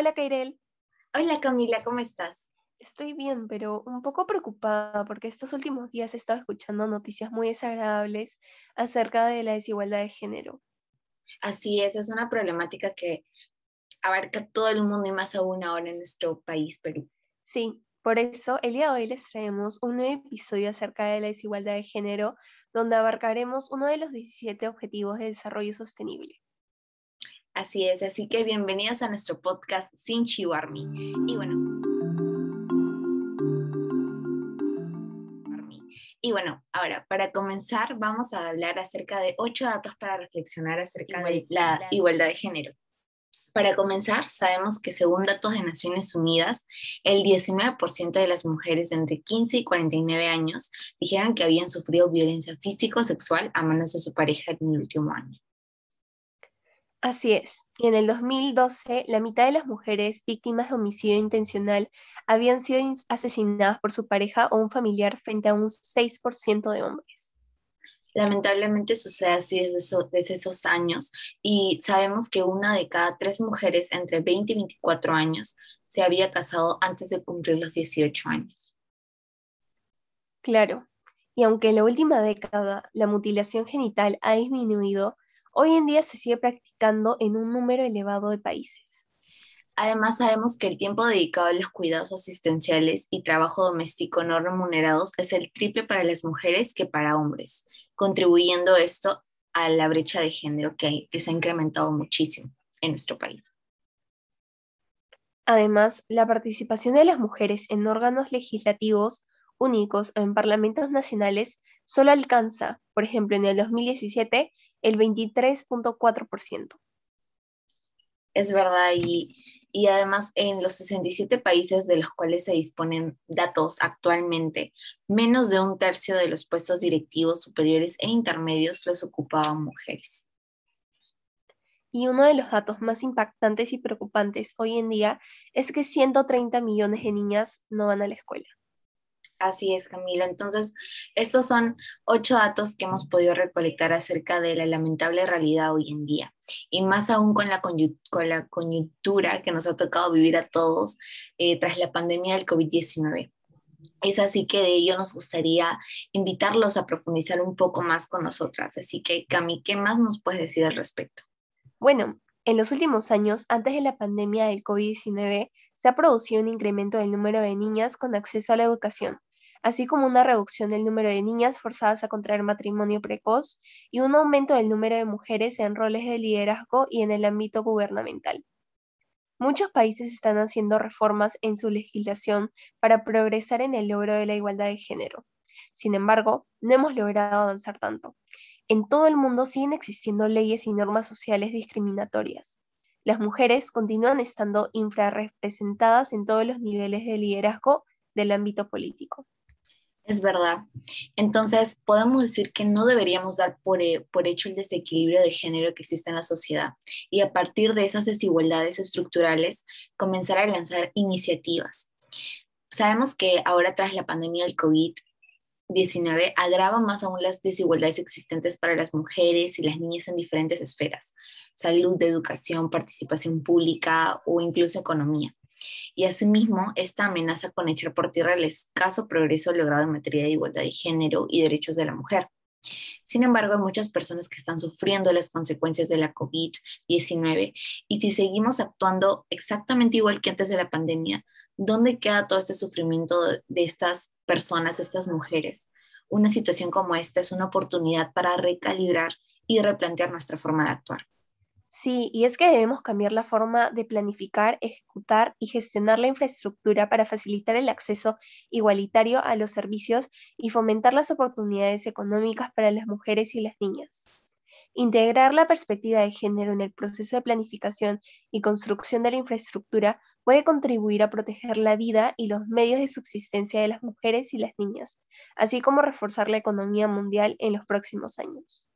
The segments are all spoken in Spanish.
Hola, Kairel. Hola, Camila, ¿cómo estás? Estoy bien, pero un poco preocupada porque estos últimos días he estado escuchando noticias muy desagradables acerca de la desigualdad de género. Así es, es una problemática que abarca todo el mundo y más aún ahora en nuestro país, Perú. Sí, por eso el día de hoy les traemos un nuevo episodio acerca de la desigualdad de género, donde abarcaremos uno de los 17 Objetivos de Desarrollo Sostenible. Así es, así que bienvenidos a nuestro podcast Sin Chihuarmi. Y bueno, Y bueno, ahora, para comenzar, vamos a hablar acerca de ocho datos para reflexionar acerca de la igualdad de género. Para comenzar, sabemos que según datos de Naciones Unidas, el 19% de las mujeres de entre 15 y 49 años dijeron que habían sufrido violencia físico o sexual a manos de su pareja en el último año. Así es, y en el 2012 la mitad de las mujeres víctimas de homicidio intencional habían sido asesinadas por su pareja o un familiar frente a un 6% de hombres. Lamentablemente sucede así desde, esos años y sabemos que una de cada tres mujeres entre 20 y 24 años se había casado antes de cumplir los 18 años. Claro, y aunque en la última década la mutilación genital ha disminuido, hoy en día se sigue practicando en un número elevado de países. Además, sabemos que el tiempo dedicado a los cuidados asistenciales y trabajo doméstico no remunerados es el triple para las mujeres que para hombres, contribuyendo esto a la brecha de género que, que se ha incrementado muchísimo en nuestro país. Además, la participación de las mujeres en órganos legislativos únicos en parlamentos nacionales solo alcanza, por ejemplo, en el 2017, el 23.4%. Es verdad, y, y, además en los 67 países de los cuales se disponen datos actualmente, menos de un tercio de los puestos directivos superiores e intermedios los ocupaban mujeres. Y uno de los datos más impactantes y preocupantes hoy en día es que 130 millones de niñas no van a la escuela. Así es, Camila. Entonces, estos son ocho datos que hemos podido recolectar acerca de la lamentable realidad hoy en día. Y más aún con la, con la coyuntura que nos ha tocado vivir a todos eh, tras la pandemia del COVID-19. Es así que de ello nos gustaría invitarlos a profundizar un poco más con nosotras. Así que, Cami, ¿qué más nos puedes decir al respecto? Bueno, en los últimos años, antes de la pandemia del COVID-19, se ha producido un incremento del número de niñas con acceso a la educación así como una reducción del número de niñas forzadas a contraer matrimonio precoz y un aumento del número de mujeres en roles de liderazgo y en el ámbito gubernamental. Muchos países están haciendo reformas en su legislación para progresar en el logro de la igualdad de género. Sin embargo, no hemos logrado avanzar tanto. En todo el mundo siguen existiendo leyes y normas sociales discriminatorias. Las mujeres continúan estando infrarrepresentadas en todos los niveles de liderazgo del ámbito político. Es verdad. Entonces, podemos decir que no deberíamos dar por, eh, por, hecho el desequilibrio de género que existe en la sociedad y a partir de esas desigualdades estructurales comenzar a lanzar iniciativas. Sabemos que ahora tras la pandemia del COVID-19 agrava más aún las desigualdades existentes para las mujeres y las niñas en diferentes esferas, salud, educación, participación pública o incluso economía y asimismo esta amenaza con echar por tierra el escaso progreso logrado en materia de igualdad de género y derechos de la mujer. Sin embargo, hay muchas personas que están sufriendo las consecuencias de la COVID-19 y si seguimos actuando exactamente igual que antes de la pandemia, ¿dónde queda todo este sufrimiento de estas personas, estas mujeres? Una situación como esta es una oportunidad para recalibrar y replantear nuestra forma de actuar. Sí, y es que debemos cambiar la forma de planificar, ejecutar y gestionar la infraestructura para facilitar el acceso igualitario a los servicios y fomentar las oportunidades económicas para las mujeres y las niñas. Integrar la perspectiva de género en el proceso de planificación y construcción de la infraestructura puede contribuir a proteger la vida y los medios de subsistencia de las mujeres y las niñas, así como reforzar la economía mundial en los próximos años.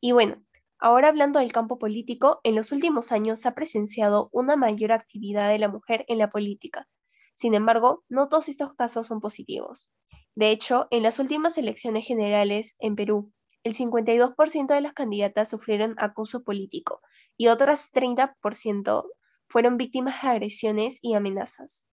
Y bueno, ahora hablando del campo político, en los últimos años se ha presenciado una mayor actividad de la mujer en la política. Sin embargo, no todos estos casos son positivos. De hecho, en las últimas elecciones generales en Perú, el 52% de las candidatas sufrieron acoso político y otras 30% fueron víctimas de agresiones y amenazas.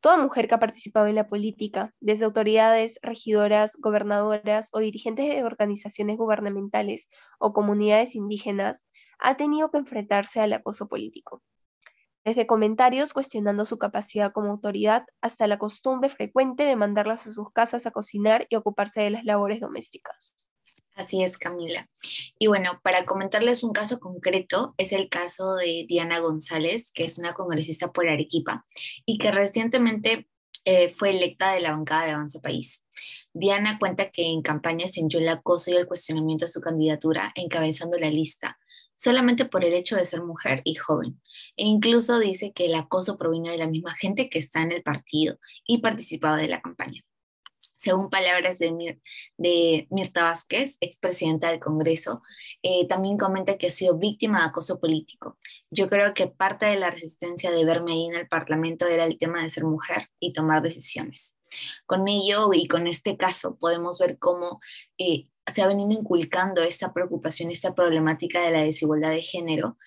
Toda mujer que ha participado en la política, desde autoridades, regidoras, gobernadoras o dirigentes de organizaciones gubernamentales o comunidades indígenas, ha tenido que enfrentarse al acoso político. Desde comentarios cuestionando su capacidad como autoridad hasta la costumbre frecuente de mandarlas a sus casas a cocinar y ocuparse de las labores domésticas. Así es, Camila. Y bueno, para comentarles un caso concreto, es el caso de Diana González, que es una congresista por Arequipa y que recientemente eh, fue electa de la bancada de Avanza País. Diana cuenta que en campaña sintió el acoso y el cuestionamiento a su candidatura encabezando la lista, solamente por el hecho de ser mujer y joven. E incluso dice que el acoso provino de la misma gente que está en el partido y participaba de la campaña. Según palabras de, de Mirta Vázquez, expresidenta del Congreso, eh, también comenta que ha sido víctima de acoso político. Yo creo que parte de la resistencia de verme ahí en el Parlamento era el tema de ser mujer y tomar decisiones. Con ello y con este caso podemos ver cómo eh, se ha venido inculcando esta preocupación, esta problemática de la desigualdad de género,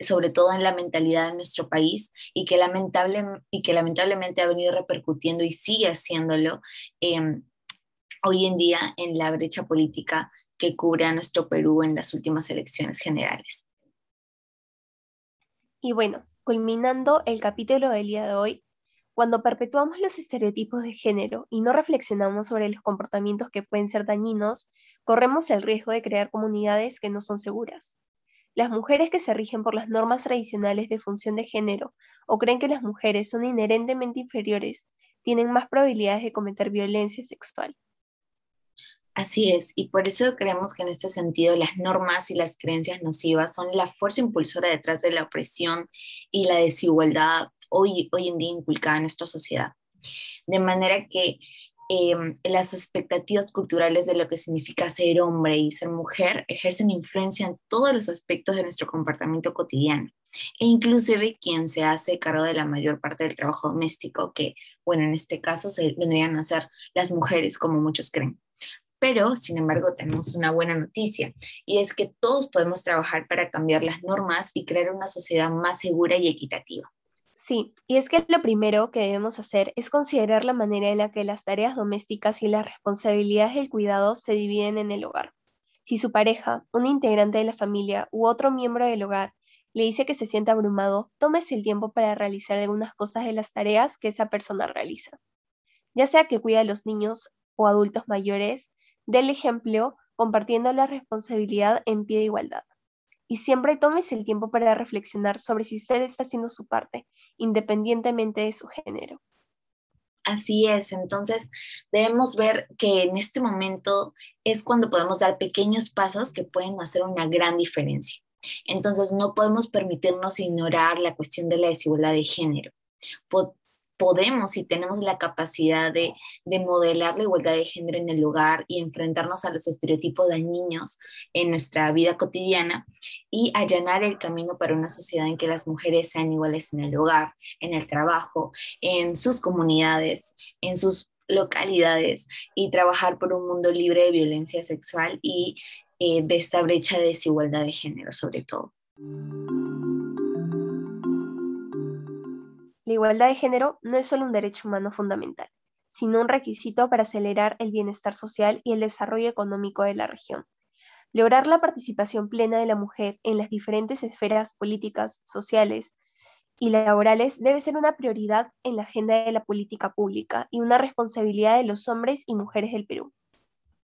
sobre todo en la mentalidad de nuestro país y que, lamentable, y que lamentablemente ha venido repercutiendo y sigue haciéndolo em, hoy en día en la brecha política que cubre a nuestro Perú en las últimas elecciones generales. Y bueno, culminando el capítulo del día de hoy, cuando perpetuamos los estereotipos de género y no reflexionamos sobre los comportamientos que pueden ser dañinos, corremos el riesgo de crear comunidades que no son seguras. Las mujeres que se rigen por las normas tradicionales de función de género o creen que las mujeres son inherentemente inferiores tienen más probabilidades de cometer violencia sexual. Así es, y por eso creemos que en este sentido las normas y las creencias nocivas son la fuerza impulsora detrás de la opresión y la desigualdad hoy, hoy en día inculcada en nuestra sociedad. De manera que em, las expectativas culturales de lo que significa ser hombre y ser mujer ejercen influencia en todos los aspectos de nuestro comportamiento cotidiano e inclusive quien se hace cargo de la mayor parte del trabajo doméstico, que, bueno, en este caso se vendrían a ser las mujeres, como muchos creen. Pero, sin embargo, tenemos una buena noticia y es que todos podemos trabajar para cambiar las normas y crear una sociedad más segura y equitativa. Sí, y es que lo primero que debemos hacer es considerar la manera en la que las tareas domésticas y las responsabilidades del cuidado se dividen en el hogar. Si su pareja, un integrante de la familia u otro miembro del hogar le dice que se siente abrumado, tómese el tiempo para realizar algunas cosas de las tareas que esa persona realiza. Ya sea que cuida a los niños o adultos mayores, dé el ejemplo compartiendo la responsabilidad en pie de igualdad y siempre tómese el tiempo para reflexionar sobre si usted está haciendo su parte, independientemente de su género. Así es, entonces debemos ver que en este momento es cuando podemos dar pequeños pasos que pueden hacer una gran diferencia. Entonces no podemos permitirnos ignorar la cuestión de la desigualdad de género podemos y tenemos la capacidad de, modelar la igualdad de género en el hogar y enfrentarnos a los estereotipos de niños en nuestra vida cotidiana y allanar el camino para una sociedad en que las mujeres sean iguales en el hogar, en el trabajo, en sus comunidades, en sus localidades y trabajar por un mundo libre de violencia sexual y eh, de esta brecha de desigualdad de género sobre todo. La igualdad de género no es solo un derecho humano fundamental, sino un requisito para acelerar el bienestar social y el desarrollo económico de la región. Lograr la participación plena de la mujer en las diferentes esferas políticas, sociales y laborales debe ser una prioridad en la agenda de la política pública y una responsabilidad de los hombres y mujeres del Perú.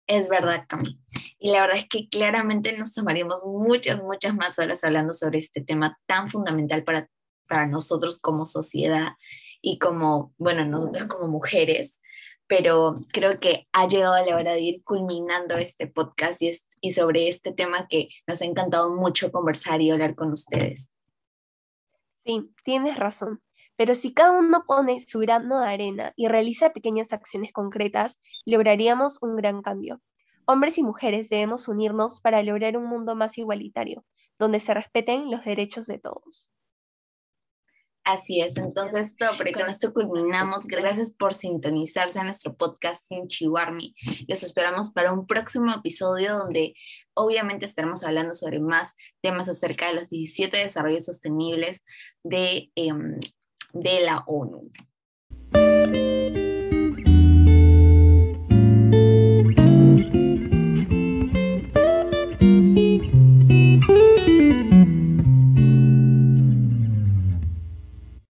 Es verdad, Cami. Y la verdad es que claramente nos tomaríamos muchas, muchas más horas hablando sobre este tema tan fundamental para para nosotros como sociedad y como, bueno, nosotros como mujeres, pero creo que ha llegado la hora de ir culminando este podcast y, y sobre este tema que nos ha encantado mucho conversar y hablar con ustedes. Sí, tienes razón. Pero si cada uno pone su grano de arena y realiza pequeñas acciones concretas, lograríamos un gran cambio. Hombres y mujeres debemos unirnos para lograr un mundo más igualitario, donde se respeten los derechos de todos. Así es, entonces con esto culminamos. Gracias por sintonizarse en nuestro podcast Sin Chihuarmi. Los esperamos para un próximo episodio donde obviamente estaremos hablando sobre más temas acerca de los 17 desarrollos sostenibles de, em, de la ONU.